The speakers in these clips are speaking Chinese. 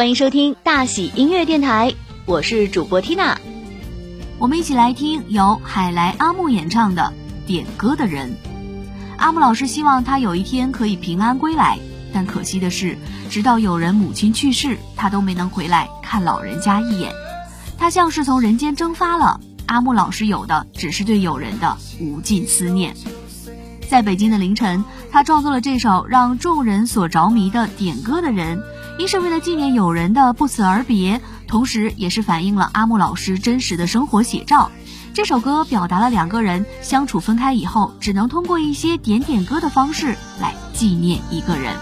欢迎收听大喜音乐电台，我是主播 Tina。我们一起来听由海来阿木演唱的《点歌的人》。阿木老师希望他有一天可以平安归来，但可惜的是，直到有人母亲去世，他都没能回来看老人家一眼。他像是从人间蒸发了。阿木老师有的只是对友人的无尽思念。在北京的凌晨，他创作了这首让众人所着迷的《点歌的人》。一是为了纪念友人的不辞而别，同时也是反映了阿木老师真实的生活写照。这首歌表达了两个人相处分开以后，只能通过一些点点歌的方式来纪念一个人。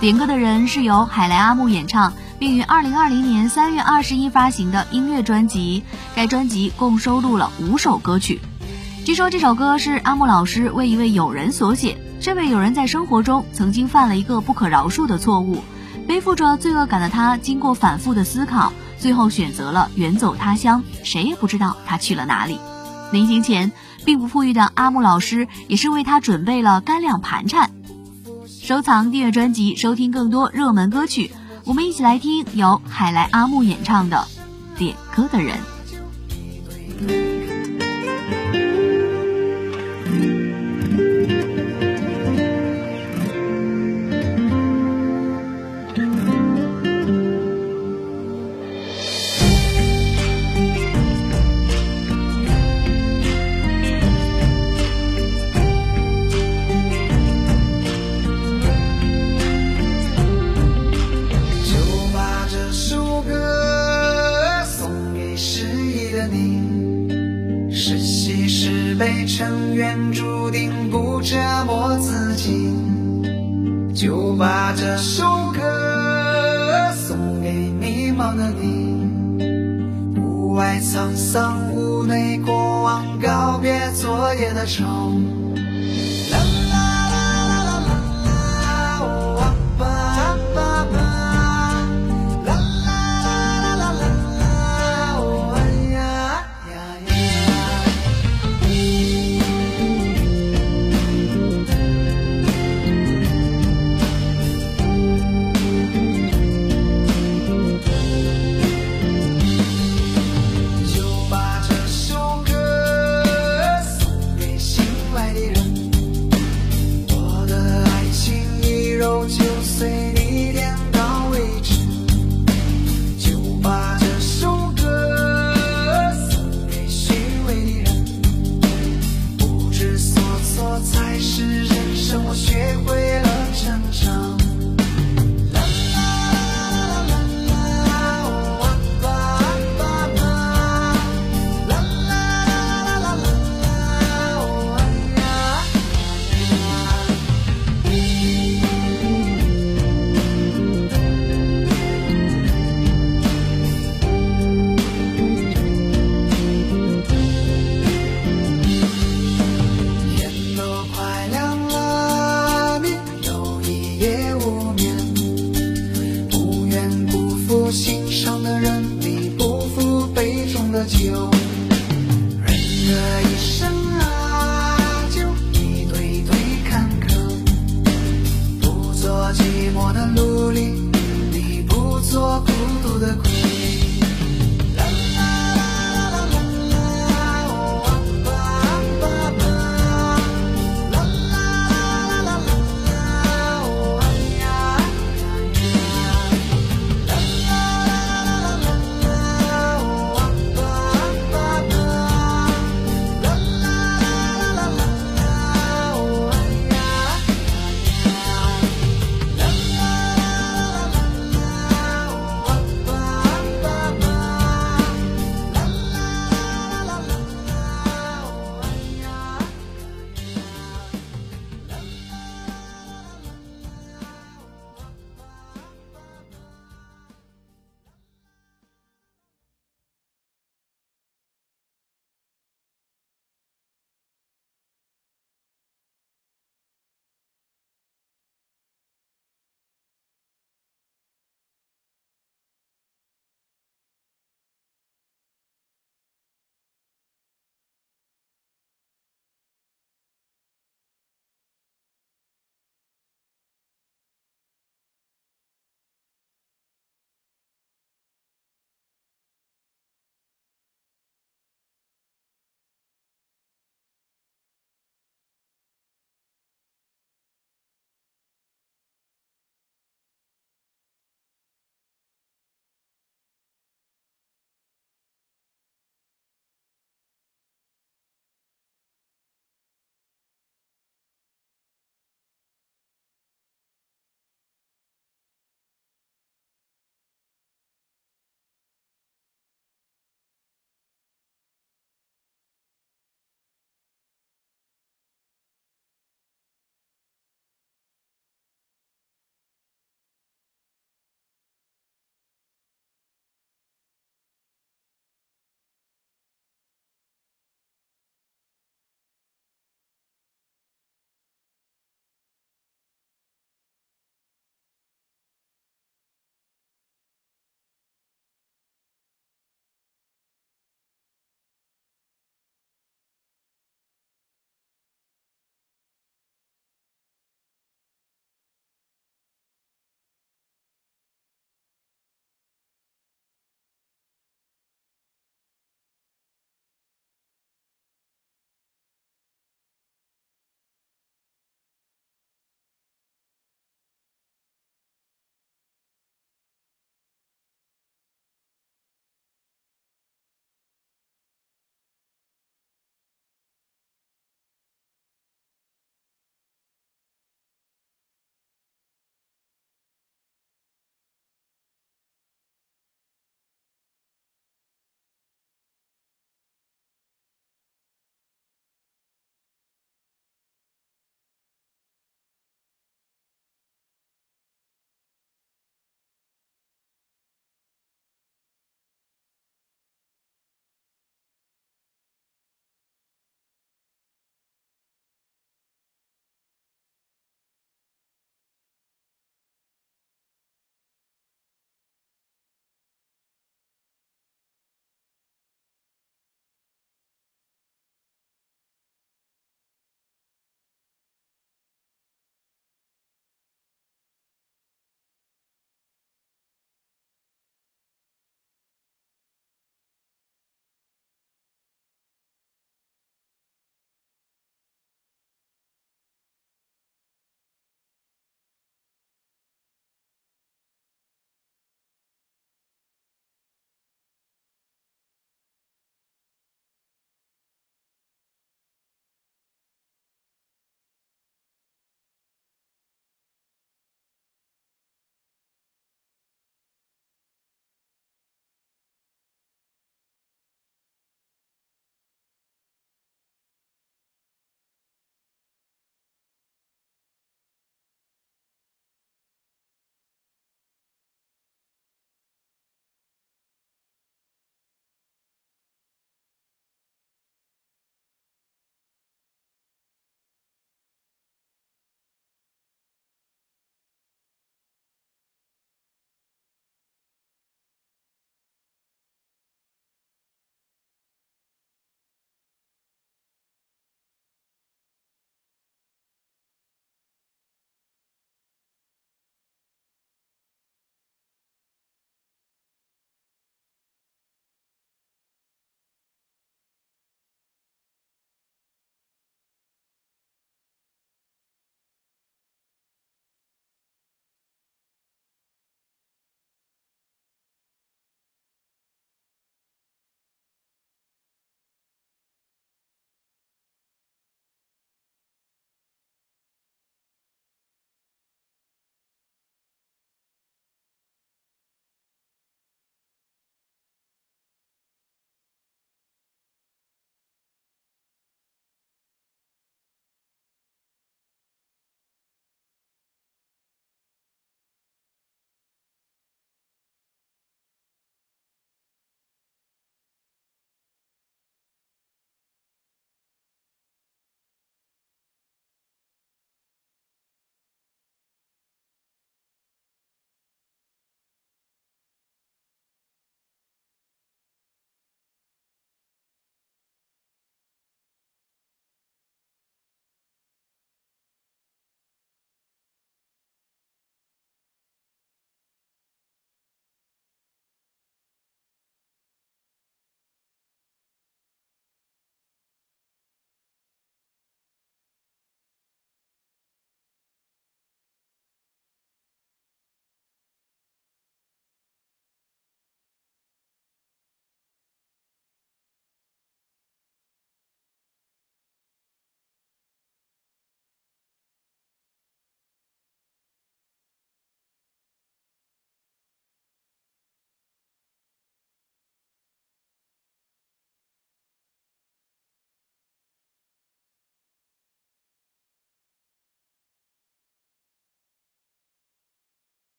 点歌的人是由海来阿木演唱，并于二零二零年三月二十一发行的音乐专辑。该专辑共收录了五首歌曲。据说这首歌是阿木老师为一位友人所写，这位友人在生活中曾经犯了一个不可饶恕的错误。背负着罪恶感的他，经过反复的思考，最后选择了远走他乡，谁也不知道他去了哪里。临行前，并不富裕的阿木老师也是为他准备了干粮盘缠。收藏订阅专辑，收听更多热门歌曲。我们一起来听由海来阿木演唱的《点歌的人》。昨 don't you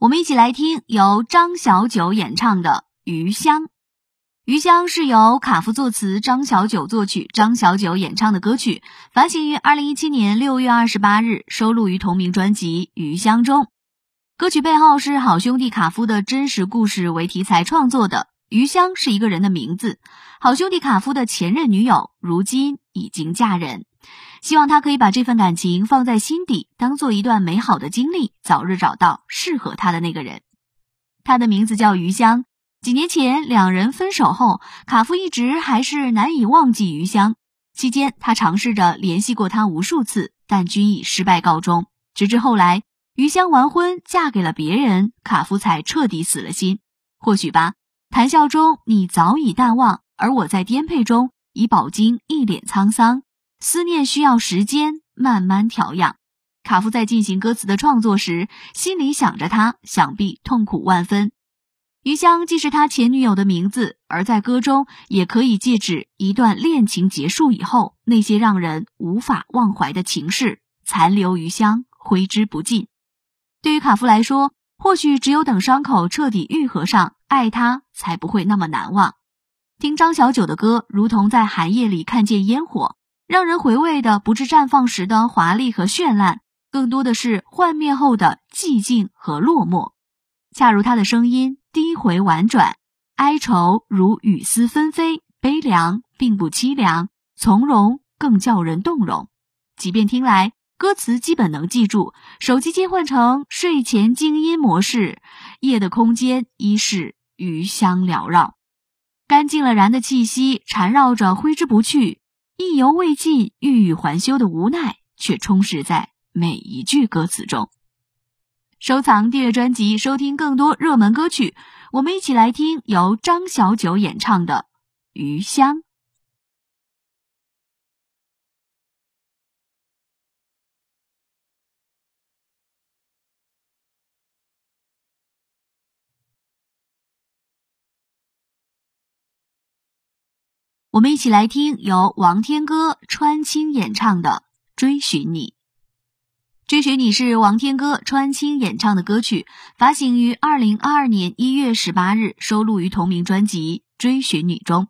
我们一起来听由张小九演唱的《余香》。《余香》是由卡夫作词，张小九作曲，张小九演唱的歌曲，发行于二零一七年六月二十八日，收录于同名专辑《余香》中。歌曲背后是好兄弟卡夫的真实故事为题材创作的。余香是一个人的名字，好兄弟卡夫的前任女友如今已经嫁人。希望他可以把这份感情放在心底，当做一段美好的经历，早日找到适合他的那个人。他的名字叫余香。几年前两人分手后，卡夫一直还是难以忘记余香。期间，他尝试着联系过她无数次，但均以失败告终。直至后来，余香完婚嫁给了别人，卡夫才彻底死了心。或许吧，谈笑中你早已淡忘，而我在颠沛中已饱经一脸沧桑。思念需要时间慢慢调养。卡夫在进行歌词的创作时，心里想着他，想必痛苦万分。余香既是他前女友的名字，而在歌中也可以借指一段恋情结束以后那些让人无法忘怀的情事，残留余香，挥之不尽。对于卡夫来说，或许只有等伤口彻底愈合上，爱他才不会那么难忘。听张小九的歌，如同在寒夜里看见烟火。让人回味的不是绽放时的华丽和绚烂，更多的是幻灭后的寂静和落寞。恰如他的声音低回婉转，哀愁如雨丝纷飞，悲凉并不凄凉，从容更叫人动容。即便听来歌词基本能记住，手机切换成睡前静音模式，夜的空间依是余香缭绕，干净了然的气息缠绕着，挥之不去。意犹未尽、欲语还休的无奈，却充实在每一句歌词中。收藏、订阅专辑，收听更多热门歌曲。我们一起来听由张小九演唱的《余香》。我们一起来听由王天歌、川青演唱的《追寻你》。《追寻你》是王天歌、川青演唱的歌曲，发行于二零二二年一月十八日，收录于同名专辑《追寻你》中。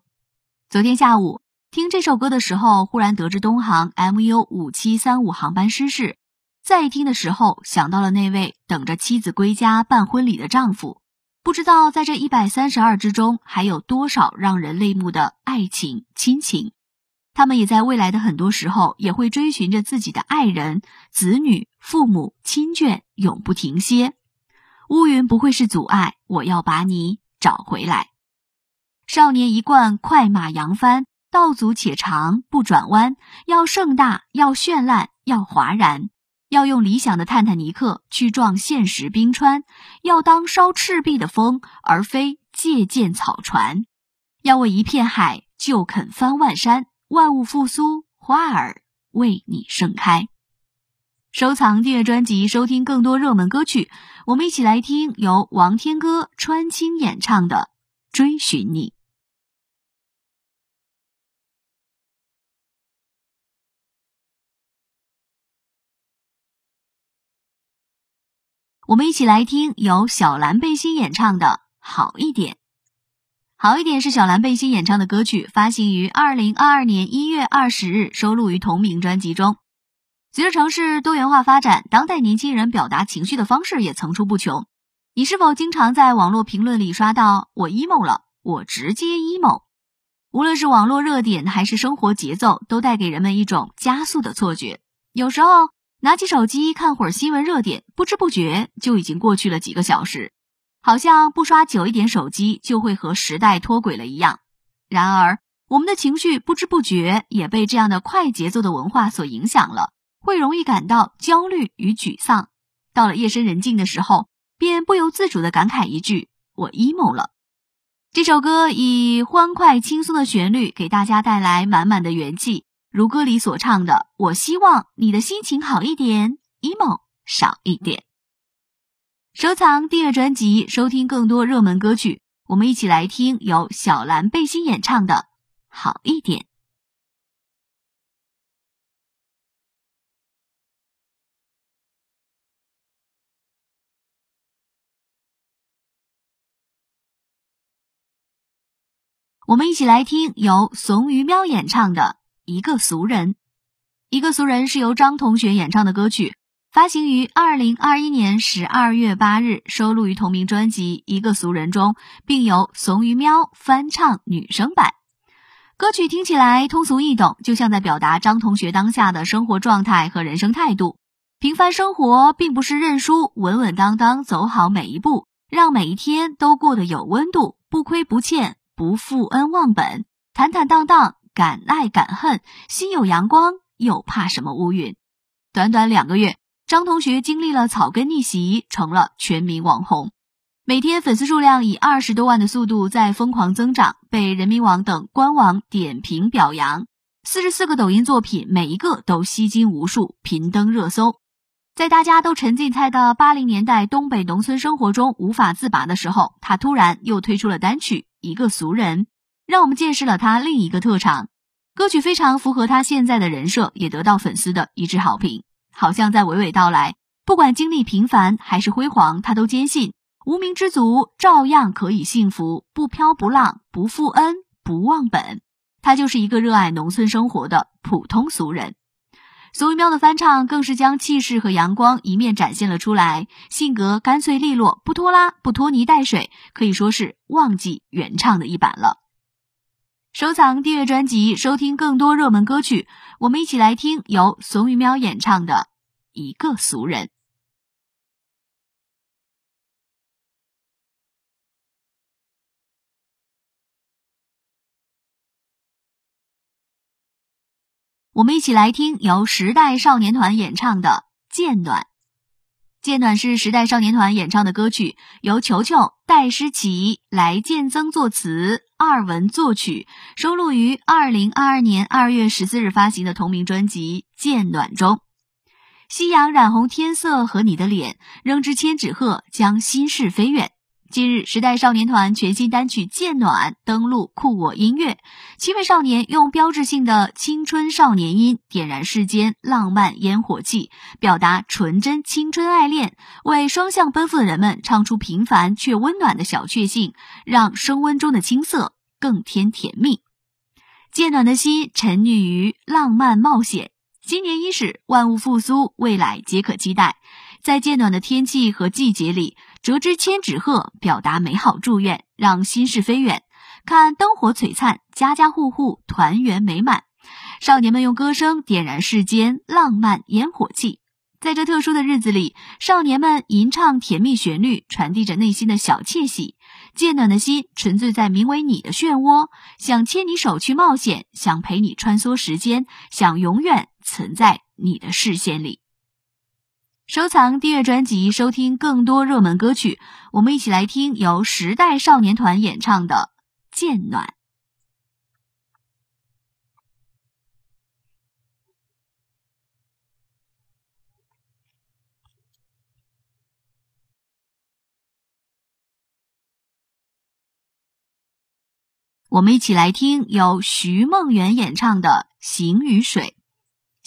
昨天下午听这首歌的时候，忽然得知东航 MU 五七三五航班失事，再听的时候想到了那位等着妻子归家办婚礼的丈夫。不知道在这一百三十二之中，还有多少让人泪目的爱情、亲情？他们也在未来的很多时候，也会追寻着自己的爱人、子女、父母亲眷，永不停歇。乌云不会是阻碍，我要把你找回来。少年一贯快马扬帆，道阻且长，不转弯。要盛大，要绚烂，要哗然。要用理想的泰坦尼克去撞现实冰川，要当烧赤壁的风，而非借鉴草船；要为一片海就肯翻万山，万物复苏，花儿为你盛开。收藏订阅专辑，收听更多热门歌曲。我们一起来听由王天歌、川青演唱的《追寻你》。我们一起来听由小蓝背心演唱的《好一点》。好一点是小蓝背心演唱的歌曲，发行于二零二二年一月二十日，收录于同名专辑中。随着城市多元化发展，当代年轻人表达情绪的方式也层出不穷。你是否经常在网络评论里刷到“我 emo 了”，我直接 emo？无论是网络热点还是生活节奏，都带给人们一种加速的错觉。有时候。拿起手机看会儿新闻热点，不知不觉就已经过去了几个小时，好像不刷久一点手机就会和时代脱轨了一样。然而，我们的情绪不知不觉也被这样的快节奏的文化所影响了，会容易感到焦虑与沮丧。到了夜深人静的时候，便不由自主的感慨一句：“我 emo 了。”这首歌以欢快轻松的旋律给大家带来满满的元气。如歌里所唱的：“我希望你的心情好一点，emo 少一点。”收藏、订阅专辑，收听更多热门歌曲。我们一起来听由小蓝背心演唱的《好一点》。我们一起来听由怂鱼喵演唱的一个俗人》。《一个俗人》是由张同学演唱的歌曲，发行于二零二一年十二月八日，收录于同名专辑《一个俗人》中，并由怂鱼喵翻唱女声版。歌曲听起来通俗易懂，就像在表达张同学当下的生活状态和人生态度。平凡生活并不是认输，稳稳当当走好每一步，让每一天都过得有温度，不亏不欠。不负恩忘本，坦坦荡荡，敢爱敢恨，心有阳光，又怕什么乌云？短短两个月，张同学经历了草根逆袭，成了全民网红，每天粉丝数量以二十多万的速度在疯狂增长，被人民网等官网点评表扬。四十四个抖音作品，每一个都吸金无数，频登热搜。在大家都沉浸在的八零年代东北农村生活中无法自拔的时候，他突然又推出了单曲。一个俗人，让我们见识了他另一个特长。歌曲非常符合他现在的人设，也得到粉丝的一致好评。好像在娓娓道来，不管经历平凡还是辉煌，他都坚信无名之族照样可以幸福，不飘不浪，不负恩，不忘本。他就是一个热爱农村生活的普通俗人。俗一喵的翻唱更是将气势和阳光一面展现了出来，性格干脆利落，不拖拉，不拖泥带水，可以说是忘记原唱的一版了。收藏订阅专辑，收听更多热门歌曲，我们一起来听由怂鱼喵演唱的《一个俗人》。我们一起来听由时代少年团演唱的《渐暖》。《渐暖》是时代少年团演唱的歌曲，由球球、戴诗琪、来建增作词，二文作曲，收录于二零二二年二月十四日发行的同名专辑《渐暖》中。夕阳染红天色和你的脸，扔支千纸鹤，将心事飞远。近日，时代少年团全新单曲《渐暖》登陆酷我音乐，七位少年用标志性的青春少年音点燃世间浪漫烟火气，表达纯真青春爱恋，为双向奔赴的人们唱出平凡却温暖的小确幸，让升温中的青涩更添甜蜜。渐暖的心沉溺于浪漫冒险，新年伊始，万物复苏，未来皆可期待。在渐暖的天气和季节里，折枝千纸鹤，表达美好祝愿，让心事飞远。看灯火璀璨，家家户户团圆美满。少年们用歌声点燃世间浪漫烟火气。在这特殊的日子里，少年们吟唱甜蜜旋律，传递着内心的小窃喜。渐暖的心沉醉在名为你的漩涡，想牵你手去冒险，想陪你穿梭时间，想永远存在你的视线里。收藏订阅专辑，收听更多热门歌曲。我们一起来听由时代少年团演唱的《渐暖》。我们一起来听由徐梦圆演唱的《行于水》。《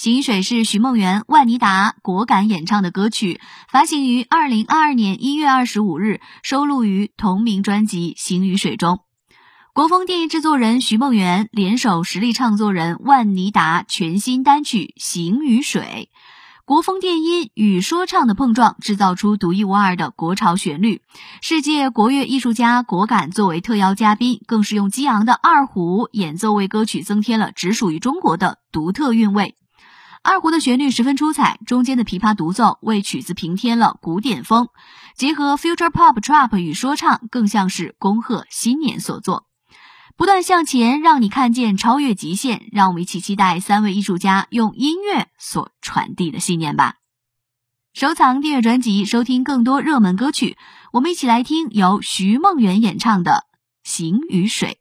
行于水》是徐梦圆、万妮达果敢演唱的歌曲，发行于二零二二年一月二十五日，收录于同名专辑《行于水》中。国风电影制作人徐梦圆联手实力唱作人万妮达全新单曲《行于水》，国风电音与说唱的碰撞，制造出独一无二的国潮旋律。世界国乐艺术家果敢作为特邀嘉宾，更是用激昂的二胡演奏，为歌曲增添了只属于中国的独特韵味。二胡的旋律十分出彩，中间的琵琶独奏为曲子平添了古典风，结合 future pop trap 与说唱，更像是恭贺新年所作。不断向前，让你看见超越极限。让我们一起期待三位艺术家用音乐所传递的信念吧。收藏订阅专辑，收听更多热门歌曲。我们一起来听由徐梦圆演唱的《行与水》。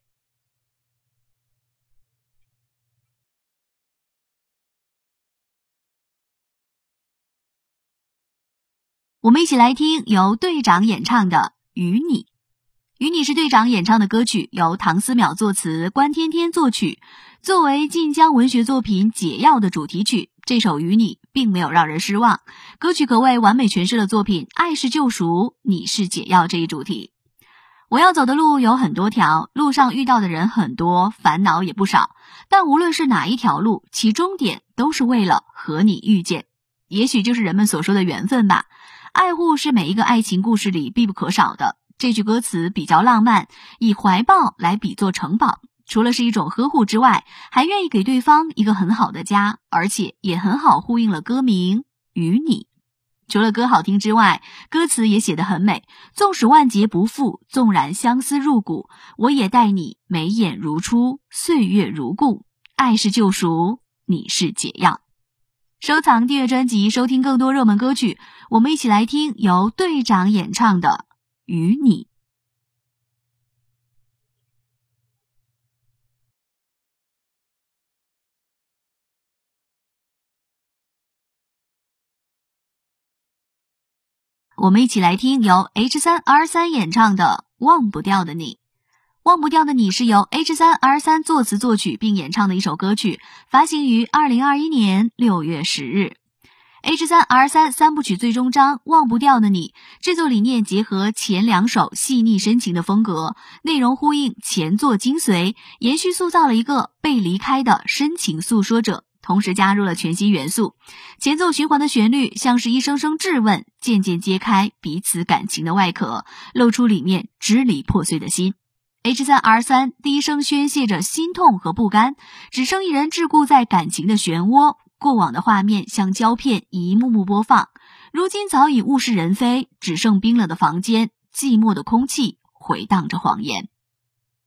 我们一起来听由队长演唱的《与你》。《与你》是队长演唱的歌曲，由唐思淼作词，关天天作曲。作为晋江文学作品《解药》的主题曲，这首《与你》并没有让人失望。歌曲可谓完美诠释了作品“爱是救赎，你是解药”这一主题。我要走的路有很多条，路上遇到的人很多，烦恼也不少。但无论是哪一条路，其终点都是为了和你遇见。也许就是人们所说的缘分吧。爱护是每一个爱情故事里必不可少的。这句歌词比较浪漫，以怀抱来比作城堡，除了是一种呵护之外，还愿意给对方一个很好的家，而且也很好呼应了歌名《与你》。除了歌好听之外，歌词也写得很美。纵使万劫不复，纵然相思入骨，我也待你眉眼如初，岁月如故。爱是救赎，你是解药。收藏订阅专辑，收听更多热门歌曲。我们一起来听由队长演唱的《与你》。我们一起来听由 H 三 R 三演唱的《忘不掉的你》。《忘不掉的你》是由 H 三 R 三作词作曲并演唱的一首歌曲，发行于二零二一年六月十日。H 三 R 三三部曲最终章《忘不掉的你》制作理念结合前两首细腻深情的风格，内容呼应前作精髓，延续塑造了一个被离开的深情诉说者。同时加入了全新元素，前奏循环的旋律像是一声声质问，渐渐揭开彼此感情的外壳，露出里面支离破碎的心。H 三 R 三低声宣泄着心痛和不甘，只剩一人桎梏在感情的漩涡。过往的画面像胶片一幕幕播放，如今早已物是人非，只剩冰冷的房间，寂寞的空气回荡着谎言。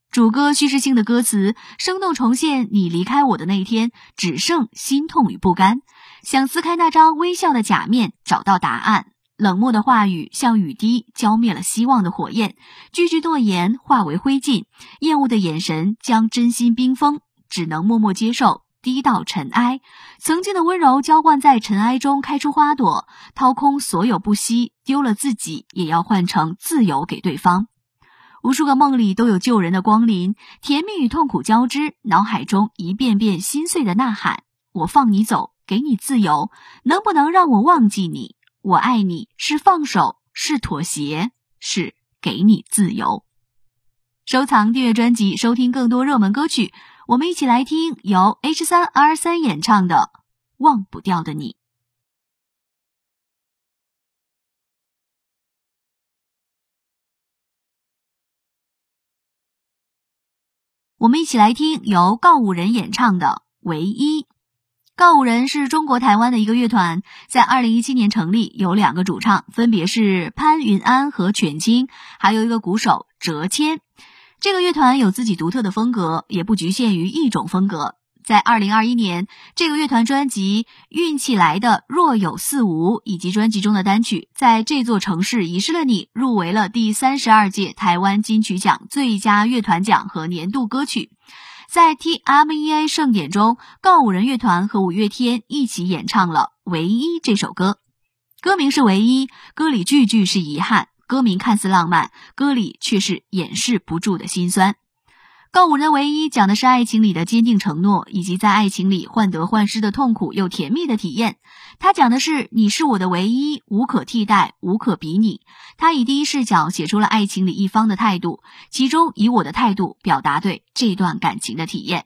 主歌叙事性的歌词，生动重现你离开我的那天，只剩心痛与不甘。想撕开那张微笑的假面，找到答案。冷漠的话语像雨滴，浇灭了希望的火焰。句句诺言化为灰烬，厌恶的眼神将真心冰封，只能默默接受，低到尘埃。曾经的温柔浇灌在尘埃中，开出花朵，掏空所有不惜，丢了自己也要换成自由给对方。无数个梦里都有救人的光临，甜蜜与痛苦交织，脑海中一遍遍心碎的呐喊：我放你走，给你自由，能不能让我忘记你？我爱你是放手，是妥协，是给你自由。收藏订阅专辑，收听更多热门歌曲。我们一起来听由 H 三 R 三演唱的《忘不掉的你》。我们一起来听由告五人演唱的《唯一》。告五人是中国台湾的一个乐团，在二零一七年成立，有两个主唱，分别是潘云安和犬青，还有一个鼓手哲谦。这个乐团有自己独特的风格，也不局限于一种风格。在二零二一年，这个乐团专辑《运气来的若有似无》以及专辑中的单曲《在这座城市遗失了你》入围了第三十二届台湾金曲奖最佳乐团奖和年度歌曲。在 TMEA 盛典中，告五人乐团和五月天一起演唱了《唯一》这首歌。歌名是唯一，歌里句句是遗憾。歌名看似浪漫，歌里却是掩饰不住的心酸。告五人唯一讲的是爱情里的坚定承诺，以及在爱情里患得患失的痛苦又甜蜜的体验。他讲的是你是我的唯一，无可替代，无可比拟。他以第一视角写出了爱情里一方的态度，其中以我的态度表达对这段感情的体验。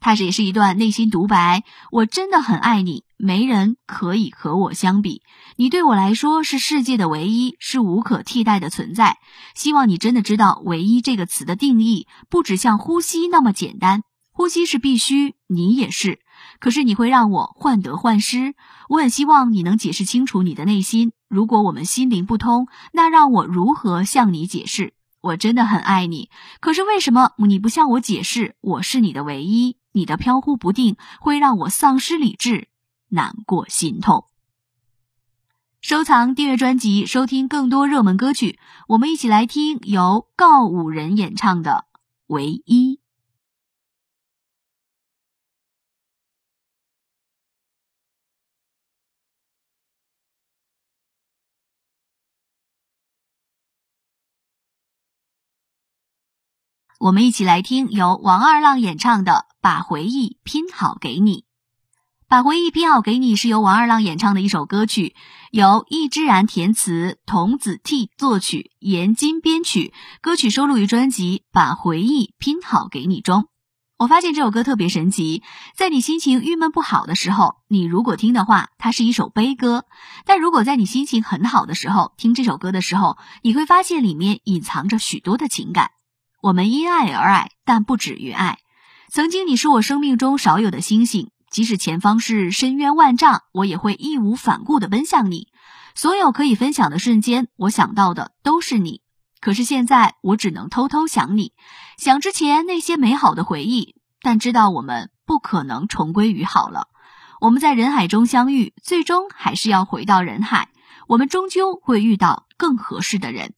它是也是一段内心独白，我真的很爱你。没人可以和我相比，你对我来说是世界的唯一，是无可替代的存在。希望你真的知道“唯一”这个词的定义，不只像呼吸那么简单。呼吸是必须，你也是。可是你会让我患得患失，我很希望你能解释清楚你的内心。如果我们心灵不通，那让我如何向你解释？我真的很爱你，可是为什么你不向我解释？我是你的唯一，你的飘忽不定会让我丧失理智。难过心痛。收藏订阅专辑，收听更多热门歌曲。我们一起来听由告五人演唱的《唯一》。我们一起来听由王二浪演唱的《把回忆拼好给你》。把回忆拼好给你是由王二浪演唱的一首歌曲，由易之然填词，童子替作曲，严金编曲。歌曲收录于专辑《把回忆拼好给你》中。我发现这首歌特别神奇，在你心情郁闷不好的时候，你如果听的话，它是一首悲歌；但如果在你心情很好的时候听这首歌的时候，你会发现里面隐藏着许多的情感。我们因爱而爱，但不止于爱。曾经你是我生命中少有的星星。即使前方是深渊万丈，我也会义无反顾地奔向你。所有可以分享的瞬间，我想到的都是你。可是现在，我只能偷偷想你，想之前那些美好的回忆，但知道我们不可能重归于好了。我们在人海中相遇，最终还是要回到人海。我们终究会遇到更合适的人。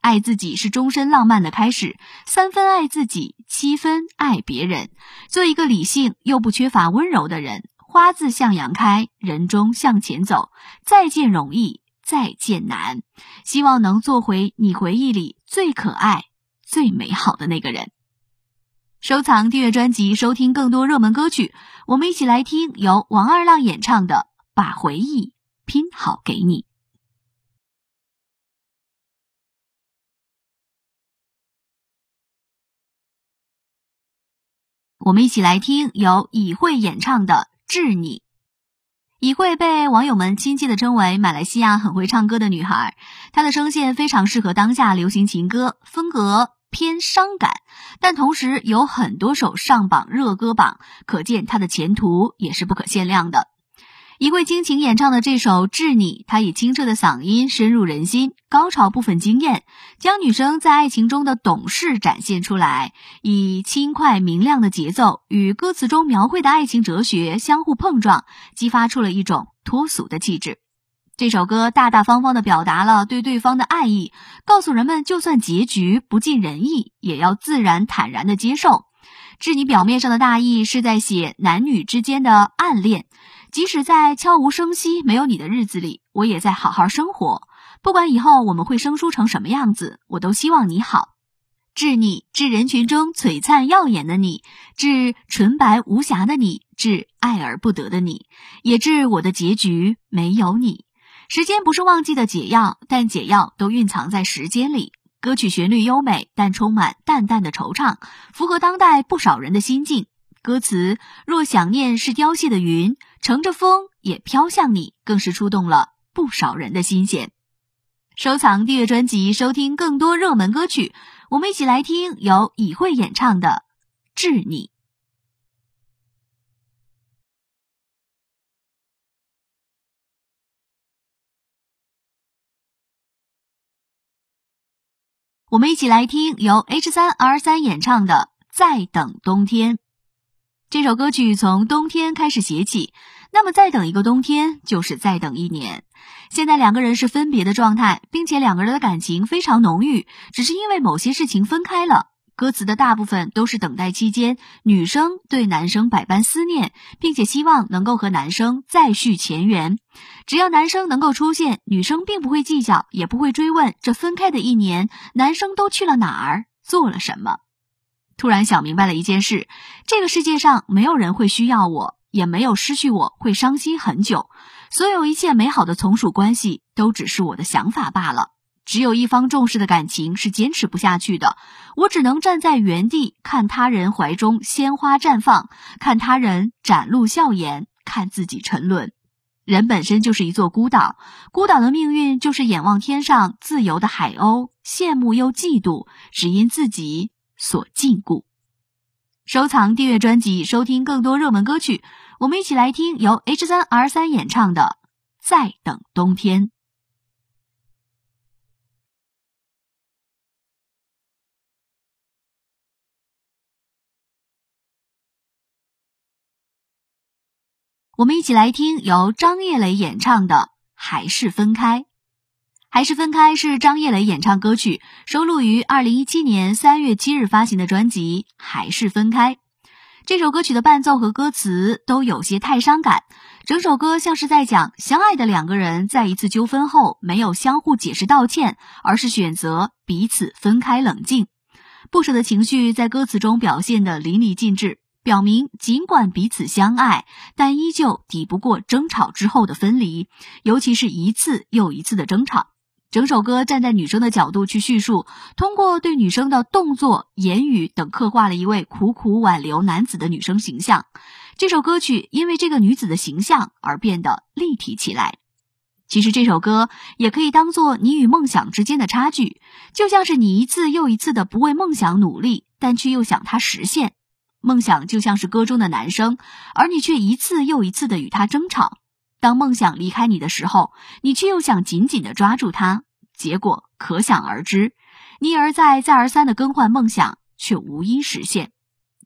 爱自己是终身浪漫的开始，三分爱自己，七分爱别人。做一个理性又不缺乏温柔的人，花自向阳开，人终向前走。再见容易，再见难。希望能做回你回忆里最可爱、最美好的那个人。收藏、订阅专辑，收听更多热门歌曲。我们一起来听由王二浪演唱的《把回忆拼好给你》。我们一起来听由以慧演唱的《致你》。以慧被网友们亲切地称为马来西亚很会唱歌的女孩，她的声线非常适合当下流行情歌，风格偏伤感，但同时有很多首上榜热歌榜，可见她的前途也是不可限量的。一位倾情演唱的这首《致你》，她以清澈的嗓音深入人心，高潮部分惊艳，将女生在爱情中的懂事展现出来，以轻快明亮的节奏与歌词中描绘的爱情哲学相互碰撞，激发出了一种脱俗的气质。这首歌大大方方地表达了对对方的爱意，告诉人们，就算结局不尽人意，也要自然坦然地接受。《致你》表面上的大意是在写男女之间的暗恋。即使在悄无声息、没有你的日子里，我也在好好生活。不管以后我们会生疏成什么样子，我都希望你好。致你，致人群中璀璨耀眼的你，致纯白无瑕的你，致爱而不得的你，也致我的结局没有你。时间不是忘记的解药，但解药都蕴藏在时间里。歌曲旋律优美，但充满淡淡的惆怅，符合当代不少人的心境。歌词若想念是凋谢的云，乘着风也飘向你，更是触动了不少人的心弦。收藏、订阅专辑，收听更多热门歌曲。我们一起来听由以慧演唱的《致你》。我们一起来听由 H 三 R 三演唱的《再等冬天》。这首歌曲从冬天开始写起，那么再等一个冬天就是再等一年。现在两个人是分别的状态，并且两个人的感情非常浓郁，只是因为某些事情分开了。歌词的大部分都是等待期间，女生对男生百般思念，并且希望能够和男生再续前缘。只要男生能够出现，女生并不会计较，也不会追问这分开的一年，男生都去了哪儿，做了什么。突然想明白了一件事：这个世界上没有人会需要我，也没有失去我会伤心很久。所有一切美好的从属关系都只是我的想法罢了。只有一方重视的感情是坚持不下去的。我只能站在原地，看他人怀中鲜花绽放，看他人展露笑颜，看自己沉沦。人本身就是一座孤岛，孤岛的命运就是眼望天上自由的海鸥，羡慕又嫉妒，只因自己。所禁锢。收藏、订阅专辑，收听更多热门歌曲。我们一起来听由 H 三 R 三演唱的《再等冬天》。我们一起来听由张叶磊演唱的《还是分开》。还是分开是张叶磊演唱歌曲，收录于二零一七年三月七日发行的专辑《还是分开》。这首歌曲的伴奏和歌词都有些太伤感，整首歌像是在讲相爱的两个人在一次纠纷后没有相互解释道歉，而是选择彼此分开冷静。不舍的情绪在歌词中表现得淋漓尽致。表明尽管彼此相爱，但依旧抵不过争吵之后的分离，尤其是一次又一次的争吵。整首歌站在女生的角度去叙述，通过对女生的动作、言语等刻画了一位苦苦挽留男子的女生形象。这首歌曲因为这个女子的形象而变得立体起来。其实这首歌也可以当做你与梦想之间的差距，就像是你一次又一次的不为梦想努力，但却又想它实现。梦想就像是歌中的男生，而你却一次又一次的与他争吵。当梦想离开你的时候，你却又想紧紧的抓住它。结果可想而知，你一而再、再而三的更换梦想，却无一实现。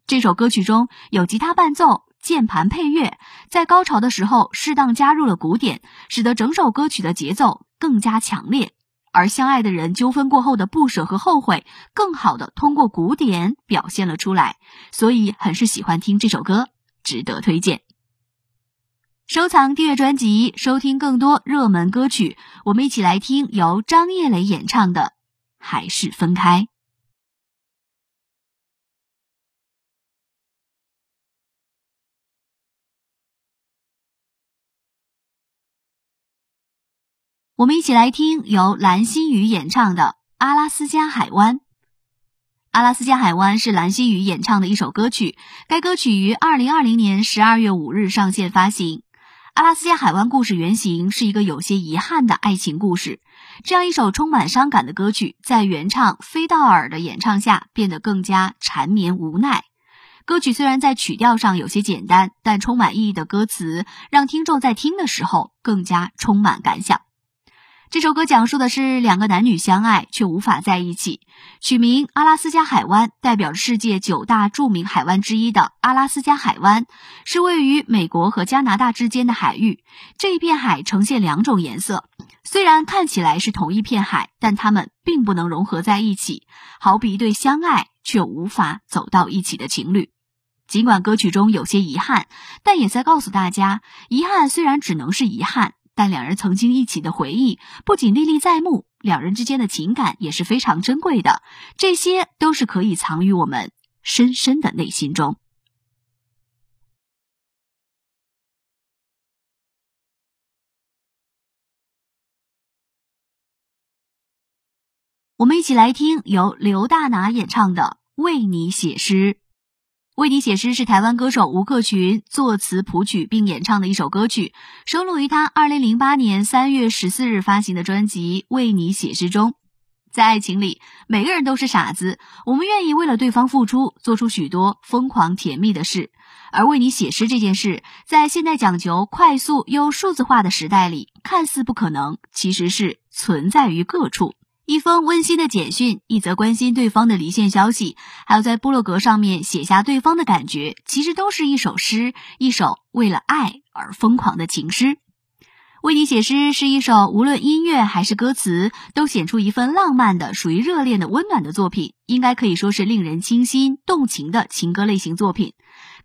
这首歌曲中有吉他伴奏、键盘配乐，在高潮的时候适当加入了鼓点，使得整首歌曲的节奏更加强烈。而相爱的人纠纷过后的不舍和后悔，更好的通过鼓点表现了出来。所以很是喜欢听这首歌，值得推荐。收藏订阅专辑，收听更多热门歌曲。我们一起来听由张叶磊演唱的《还是分开》。我们一起来听由蓝心宇演唱的《阿拉斯加海湾》。《阿拉斯加海湾》是蓝心宇演唱的一首歌曲，该歌曲于二零二零年十二月五日上线发行。阿拉斯加海湾故事原型是一个有些遗憾的爱情故事。这样一首充满伤感的歌曲，在原唱菲道尔的演唱下变得更加缠绵无奈。歌曲虽然在曲调上有些简单，但充满意义的歌词让听众在听的时候更加充满感想。这首歌讲述的是两个男女相爱却无法在一起，取名阿拉斯加海湾，代表着世界九大著名海湾之一的阿拉斯加海湾，是位于美国和加拿大之间的海域。这一片海呈现两种颜色，虽然看起来是同一片海，但它们并不能融合在一起，好比一对相爱却无法走到一起的情侣。尽管歌曲中有些遗憾，但也在告诉大家，遗憾虽然只能是遗憾。但两人曾经一起的回忆不仅历历在目，两人之间的情感也是非常珍贵的，这些都是可以藏于我们深深的内心中。我们一起来听由刘大拿演唱的《为你写诗》。为你写诗是台湾歌手吴克群作词谱曲并演唱的一首歌曲，收录于他二零零八年三月十四日发行的专辑《为你写诗》中。在爱情里，每个人都是傻子，我们愿意为了对方付出，做出许多疯狂甜蜜的事。而为你写诗这件事，在现代讲究快速又数字化的时代里，看似不可能，其实是存在于各处。一封温馨的简讯，一则关心对方的离线消息，还有在部落格上面写下对方的感觉，其实都是一首诗，一首为了爱而疯狂的情诗。为你写诗是一首无论音乐还是歌词都显出一份浪漫的、属于热恋的温暖的作品，应该可以说是令人倾心动情的情歌类型作品。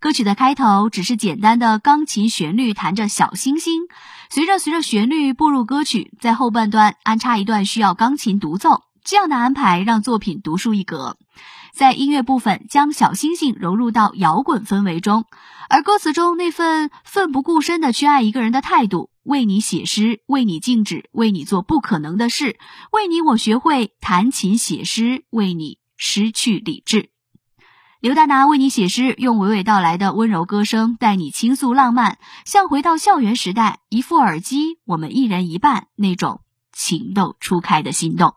歌曲的开头只是简单的钢琴旋律，弹着小星星。随着随着旋律步入歌曲，在后半段安插一段需要钢琴独奏，这样的安排让作品独树一格。在音乐部分将小星星融入到摇滚氛围中，而歌词中那份奋不顾身的去爱一个人的态度，为你写诗，为你静止，为你做不可能的事，为你我学会弹琴写诗，为你失去理智。刘大拿为你写诗，用娓娓道来的温柔歌声带你倾诉浪漫，像回到校园时代，一副耳机，我们一人一半那种情窦初开的心动。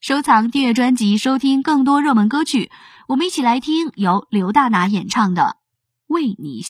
收藏订阅专辑，收听更多热门歌曲。我们一起来听由刘大拿演唱的《为你》。